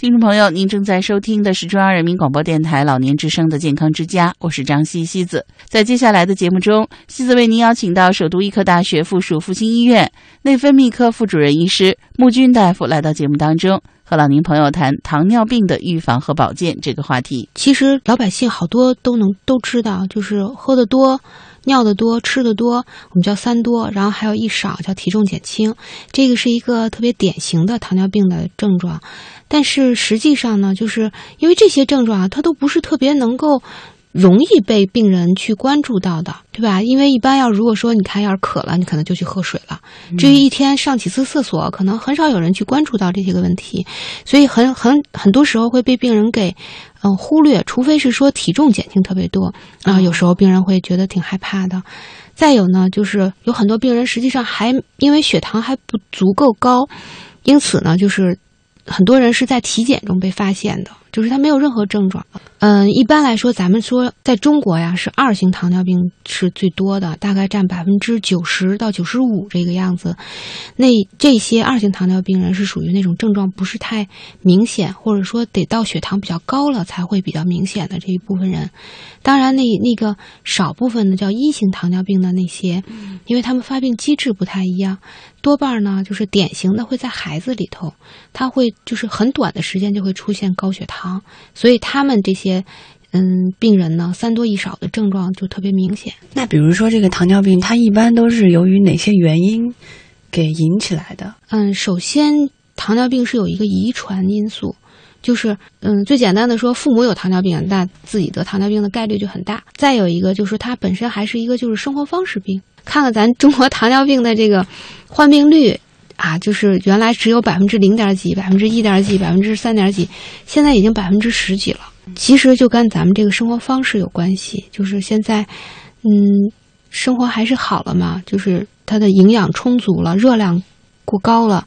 听众朋友，您正在收听的是中央人民广播电台老年之声的健康之家，我是张西西子。在接下来的节目中，西子为您邀请到首都医科大学附属复兴医院内分泌科副主任医师穆军大夫来到节目当中，和老年朋友谈糖尿病的预防和保健这个话题。其实老百姓好多都能都知道，就是喝的多、尿的多、吃的多，我们叫三多，然后还有一少叫体重减轻，这个是一个特别典型的糖尿病的症状。但是实际上呢，就是因为这些症状啊，它都不是特别能够容易被病人去关注到的，对吧？因为一般要如果说你看要是渴了，你可能就去喝水了。至于一天上几次厕所，可能很少有人去关注到这些个问题，所以很很很多时候会被病人给嗯、呃忽略，除非是说体重减轻特别多啊、有时候病人会觉得挺害怕的。再有呢，就是有很多病人实际上还因为血糖还不足够高，因此呢，就是很多人是在体检中被发现的，就是他没有任何症状。嗯，一般来说，咱们说在中国呀，是二型糖尿病是最多的，大概占百分之九十到九十五这个样子。那这些二型糖尿病人是属于那种症状不是太明显，或者说得到血糖比较高了才会比较明显的这一部分人。当然那，那个少部分的叫一型糖尿病的那些，因为他们发病机制不太一样，多半呢就是典型的会在孩子里头，他会就是很短的时间就会出现高血糖，所以他们这些。嗯，病人呢，三多一少的症状就特别明显。那比如说这个糖尿病，它一般都是由于哪些原因给引起来的？嗯，首先糖尿病是有一个遗传因素，就是嗯，最简单的说，父母有糖尿病，那自己得糖尿病的概率就很大。再有一个就是它本身还是一个就是生活方式病。看看咱中国糖尿病的这个患病率啊，就是原来只有百分之零点几、百分之一点几、百分之三点几，现在已经百分之十几了。其实就跟咱们这个生活方式有关系，就是现在，嗯，生活还是好了嘛，就是它的营养充足了，热量过高了。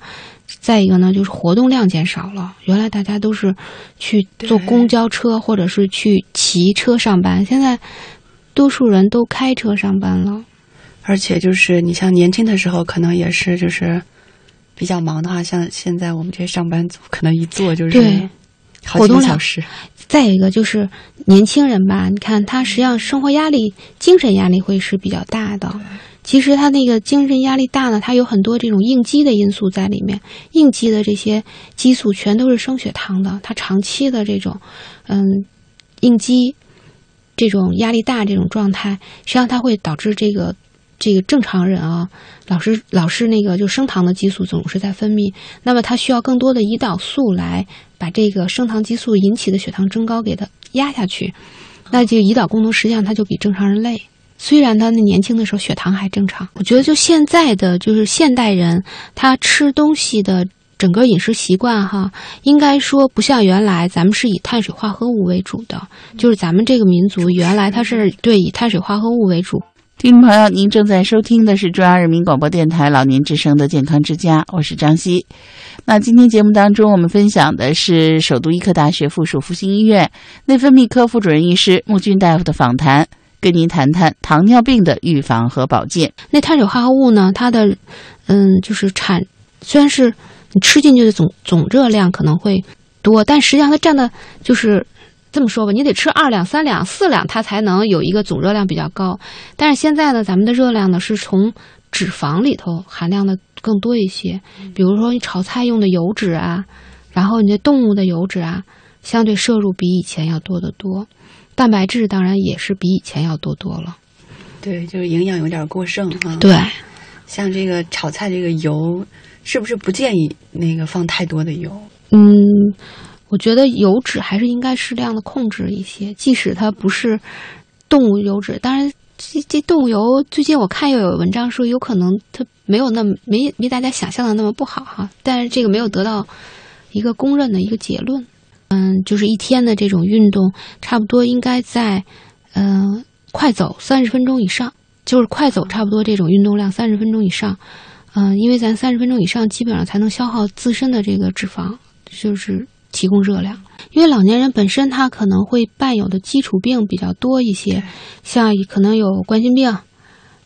再一个呢，就是活动量减少了。原来大家都是去坐公交车或者是去骑车上班，现在多数人都开车上班了。而且就是你像年轻的时候，可能也是就是比较忙的话，像现在我们这些上班族，可能一坐就是对好几个小时。再一个就是年轻人吧，你看他实际上生活压力、精神压力会是比较大的。其实他那个精神压力大呢，他有很多这种应激的因素在里面。应激的这些激素全都是升血糖的，他长期的这种，嗯，应激，这种压力大这种状态，实际上它会导致这个这个正常人啊，老是老是那个就升糖的激素总是在分泌，那么他需要更多的胰岛素来把这个升糖激素引起的血糖增高给它压下去，那这个胰岛功能实际上它就比正常人累。虽然他那年轻的时候血糖还正常，我觉得就现在的就是现代人，他吃东西的整个饮食习惯哈，应该说不像原来咱们是以碳水化合物为主的，就是咱们这个民族原来它是对以碳水化合物为主。听众朋友，您正在收听的是中央人民广播电台老年之声的健康之家，我是张希。那今天节目当中，我们分享的是首都医科大学附属复兴医院内分泌科副主任医师穆军大夫的访谈，跟您谈谈糖尿病的预防和保健。那碳水化合物呢，它的嗯就是产虽然是你吃进去的总总热量可能会多，但实际上它占的就是这么说吧，你得吃二两、三两、四两，它才能有一个总热量比较高。但是现在呢，咱们的热量呢是从脂肪里头含量的更多一些，比如说你炒菜用的油脂啊，然后你的动物的油脂啊，相对摄入比以前要多得多。蛋白质当然也是比以前要多多了。对，就是营养有点过剩啊。，对，像这个炒菜这个油，是不是不建议那个放太多的油？嗯，我觉得油脂还是应该适量的控制一些，即使它不是动物油脂。当然，这这动物油最近我看又有文章说，有可能它没有那么没没大家想象的那么不好哈。但是这个没有得到一个公认的一个结论。嗯，就是一天的这种运动，差不多应该在嗯、快走三十分钟以上，就是快走差不多这种运动量三十分钟以上。嗯、因为咱三十分钟以上基本上才能消耗自身的这个脂肪，就是提供热量，因为老年人本身他可能会伴有的基础病比较多一些，像可能有冠心病，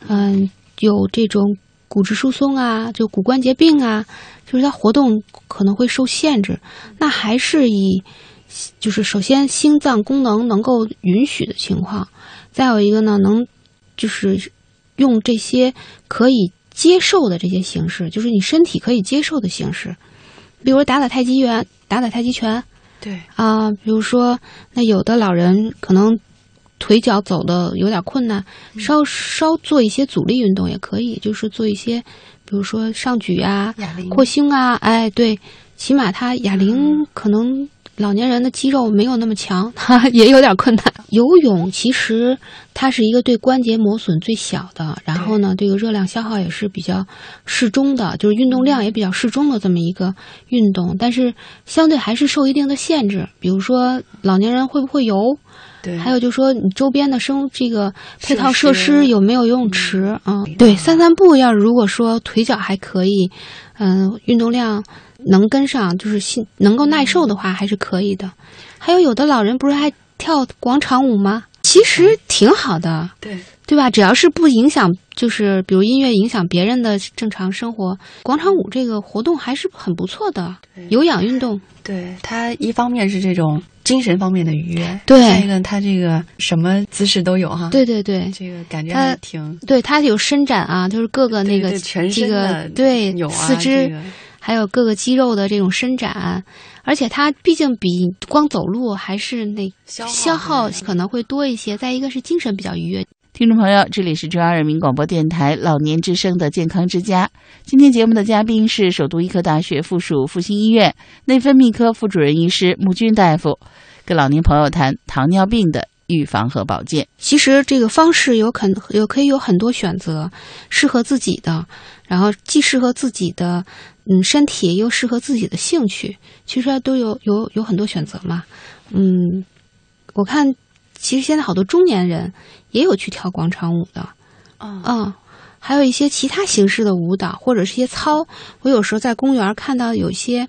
嗯，有这种骨质疏松啊，就骨关节病啊，就是他活动可能会受限制。那还是以，就是首先心脏功能能够允许的情况，再有一个呢，能就是用这些可以接受的这些形式，就是你身体可以接受的形式，比如打打太极拳，打打太极拳。对啊，比如说，那有的老人可能腿脚走的有点困难，稍稍做一些阻力运动也可以，就是做一些，比如说上举啊、扩胸啊，哎，对，起码他哑铃可能老年人的肌肉没有那么强，他 也有点困难。游泳其实它是一个对关节磨损最小的，然后呢，这个热量消耗也是比较适中的，就是运动量也比较适中的这么一个运动，但是相对还是受一定的限制，比如说老年人会不会游，对，还有就是说你周边的生这个配套设施设施有没有游泳池啊？对，散散步要如果说腿脚还可以，嗯、运动量能跟上，就是心能够耐受的话，还是可以的。还有有的老人不是还跳广场舞吗？其实挺好的，对对吧？只要是不影响，就是比如音乐影响别人的正常生活，广场舞这个活动还是很不错的，有氧运动。对，它一方面是这种精神方面的愉悦，对再一个它这个什么姿势都有哈，对对对，这个感觉挺对，它有伸展啊，就是各个那个这身的个对有啊四肢、这个还有各个肌肉的这种伸展，而且它毕竟比光走路还是那消耗可能会多一些。再一个是精神比较愉悦。听众朋友，这里是中央人民广播电台老年之声的健康之家。今天节目的嘉宾是首都医科大学附属复兴医院内分泌科副主任医师穆军大夫，跟老年朋友谈糖尿病的预防和保健。其实这个方式有可有可以有很多选择，适合自己的，然后既适合自己的嗯身体，又适合自己的兴趣，其实都有有有很多选择嘛。嗯，我看其实现在好多中年人也有去跳广场舞的，嗯嗯，还有一些其他形式的舞蹈或者是一些操。我有时候在公园看到有一些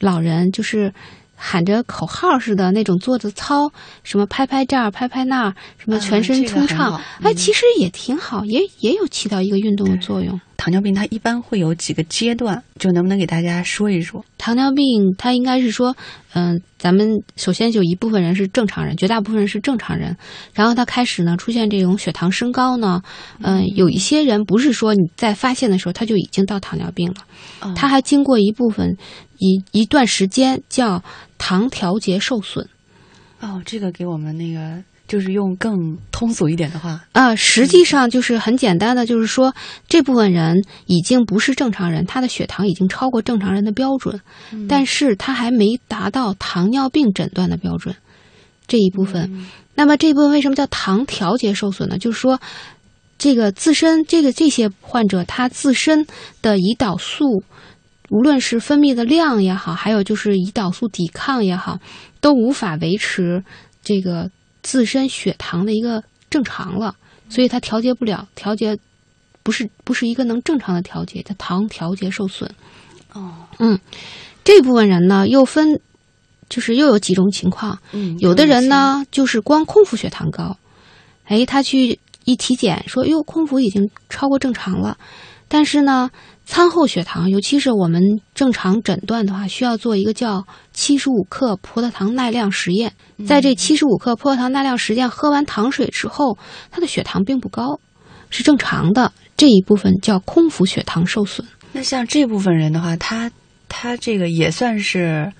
老人就是喊着口号似的那种做的操，什么拍拍这儿拍拍那儿，什么啊全身通畅，好哎，嗯其实也挺好，也也有起到一个运动的作用。糖尿病它一般会有几个阶段，就能不能给大家说一说？糖尿病它应该是说，嗯、咱们首先就一部分人是正常人，绝大部分人是正常人，然后他开始呢出现这种血糖升高呢，嗯、有一些人不是说你在发现的时候他就已经到糖尿病了，哦他还经过一部分一一段时间叫糖调节受损。哦，这个给我们那个就是用更通俗一点的话，啊、实际上就是很简单的，就是说这部分人已经不是正常人，他的血糖已经超过正常人的标准，但是他还没达到糖尿病诊断的标准这一部分。那么这一部分为什么叫糖调节受损呢？就是说，这个自身这个这些患者他自身的胰岛素，无论是分泌的量也好，还有就是胰岛素抵抗也好，都无法维持这个自身血糖的一个正常了，所以它调节不了，调节不是不是一个能正常的调节，它糖调节受损。哦，嗯，这部分人呢又分，就是又有几种情况，嗯，有的人呢就是光空腹血糖高，哎，他去一体检说，哟，空腹已经超过正常了，但是呢，餐后血糖，尤其是我们正常诊断的话，需要做一个叫七十五克葡萄糖耐量实验。在这七十五克葡萄糖耐量实验喝完糖水之后，他的血糖并不高，是正常的。这一部分叫空腹血糖受损。那像这部分人的话，他他这个也算是，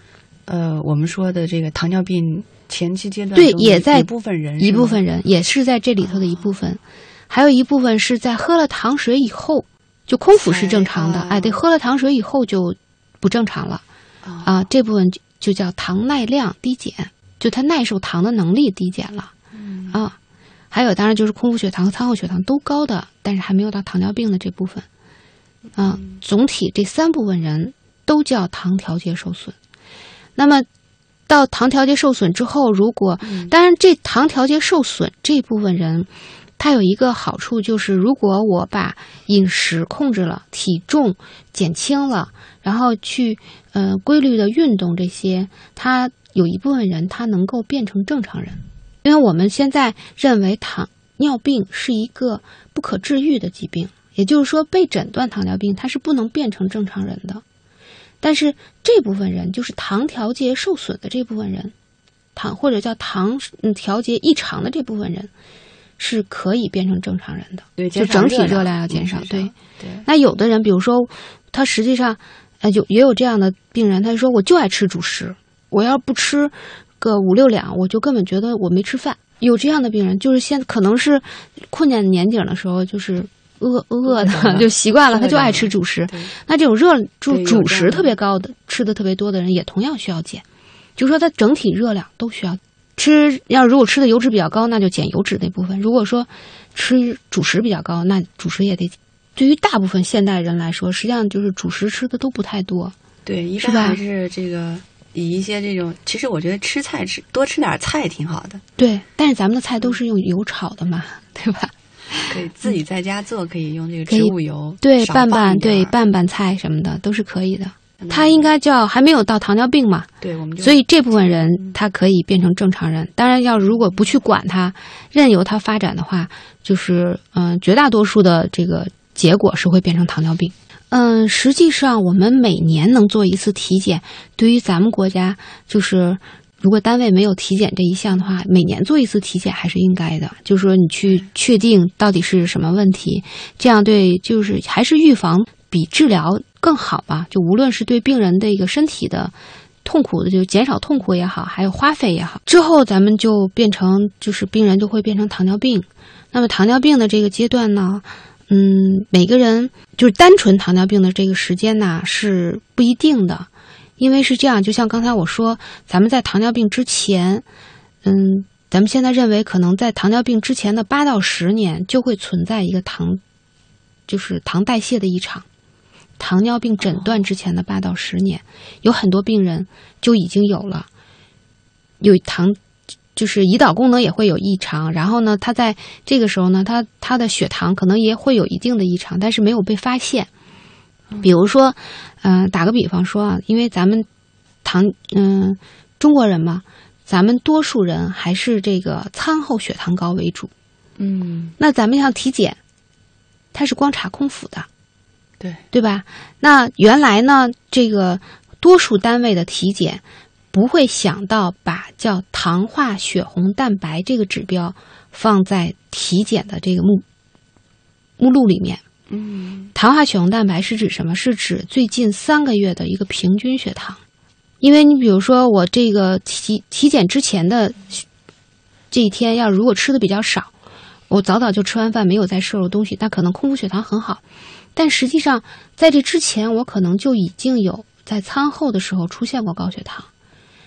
呃，我们说的这个糖尿病前期阶段对也在一部分人，一部分人也是在这里头的一部分，还有一部分是在喝了糖水以后，就空腹是正常的，才哎，对，喝了糖水以后就不正常了哦啊，这部分就就叫糖耐量低减，就他耐受糖的能力低减了嗯啊。还有，当然就是空腹血糖和餐后血糖都高的，但是还没有到糖尿病的这部分啊。总体这三部分人都叫糖调节受损。那么到糖调节受损之后，如果嗯当然这糖调节受损这部分人，它有一个好处就是，如果我把饮食控制了，体重减轻了，然后去呃规律的运动这些，它有一部分人他能够变成正常人，因为我们现在认为糖尿病是一个不可治愈的疾病，也就是说被诊断糖尿病，它是不能变成正常人的。但是这部分人就是糖调节受损的这部分人，糖或者叫糖嗯调节异常的这部分人，是可以变成正常人的。对，就整体热量要减少。对，对，那有的人，比如说他实际上，呃，有也有这样的病人，他就说我就爱吃主食，我要不吃个五六两，我就根本觉得我没吃饭。有这样的病人，就是现可能是困难年景的时候，就是饿饿的就习惯了，他就爱吃主食。那这种热主主食特别高的、吃的特别多的人，也同样需要减。就是说，他整体热量都需要吃。要如果吃的油脂比较高，那就减油脂那部分；如果说吃主食比较高，那主食也得减。对于大部分现代人来说，实际上就是主食吃的都不太多。对，一般还是这个以一些这种，其实我觉得吃菜吃多吃点菜挺好的，对，但是咱们的菜都是用油炒的嘛，对吧？可以自己在家做，可以用这个植物油，对，拌拌对拌拌菜什么的都是可以的。嗯它应该叫还没有到糖尿病嘛，对，我们就所以这部分人他可以变成正常人。当然，要如果不去管他，任由他发展的话，就是嗯、绝大多数的这个结果是会变成糖尿病。嗯，实际上我们每年能做一次体检，对于咱们国家就是。如果单位没有体检这一项的话，每年做一次体检还是应该的。就是说，你去确定到底是什么问题，这样对就是还是预防比治疗更好吧。就无论是对病人的一个身体的痛苦的，就减少痛苦也好，还有花费也好，之后咱们就变成就是病人就会变成糖尿病。那么糖尿病的这个阶段呢，嗯，每个人就是单纯糖尿病的这个时间呢是不一定的，因为是这样，就像刚才我说，咱们在糖尿病之前，嗯，咱们现在认为可能在糖尿病之前的八到十年就会存在一个糖，就是糖代谢的异常。糖尿病诊断之前的八到十年，有很多病人就已经有了，有糖，就是胰岛功能也会有异常。然后呢，他在这个时候呢，他他的血糖可能也会有一定的异常，但是没有被发现。比如说，嗯、打个比方说啊，因为咱们糖，嗯、中国人嘛，咱们多数人还是这个餐后血糖高为主。嗯，那咱们像体检，它是光查空腹的，对，对吧？那原来呢，这个多数单位的体检不会想到把叫糖化血红蛋白这个指标放在体检的这个目目录里面。嗯，糖化血红蛋白是指什么？是指最近三个月的一个平均血糖。因为你比如说，我这个体体检之前的这一天，要如果吃的比较少，我早早就吃完饭，没有再摄入东西，那可能空腹血糖很好。但实际上，在这之前，我可能就已经有在餐后的时候出现过高血糖。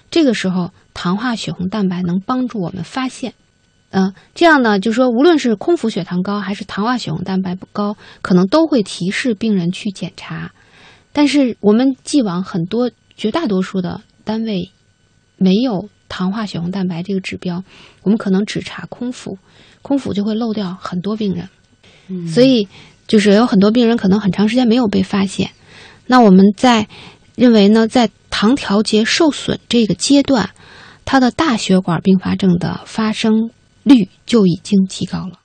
这个时候，糖化血红蛋白能帮助我们发现。嗯、这样呢，就说无论是空腹血糖高还是糖化血红蛋白不高，可能都会提示病人去检查。但是我们既往很多绝大多数的单位没有糖化血红蛋白这个指标，我们可能只查空腹，空腹就会漏掉很多病人。嗯所以就是有很多病人可能很长时间没有被发现。那我们在认为呢，在糖调节受损这个阶段，它的大血管并发症的发生率就已经提高了。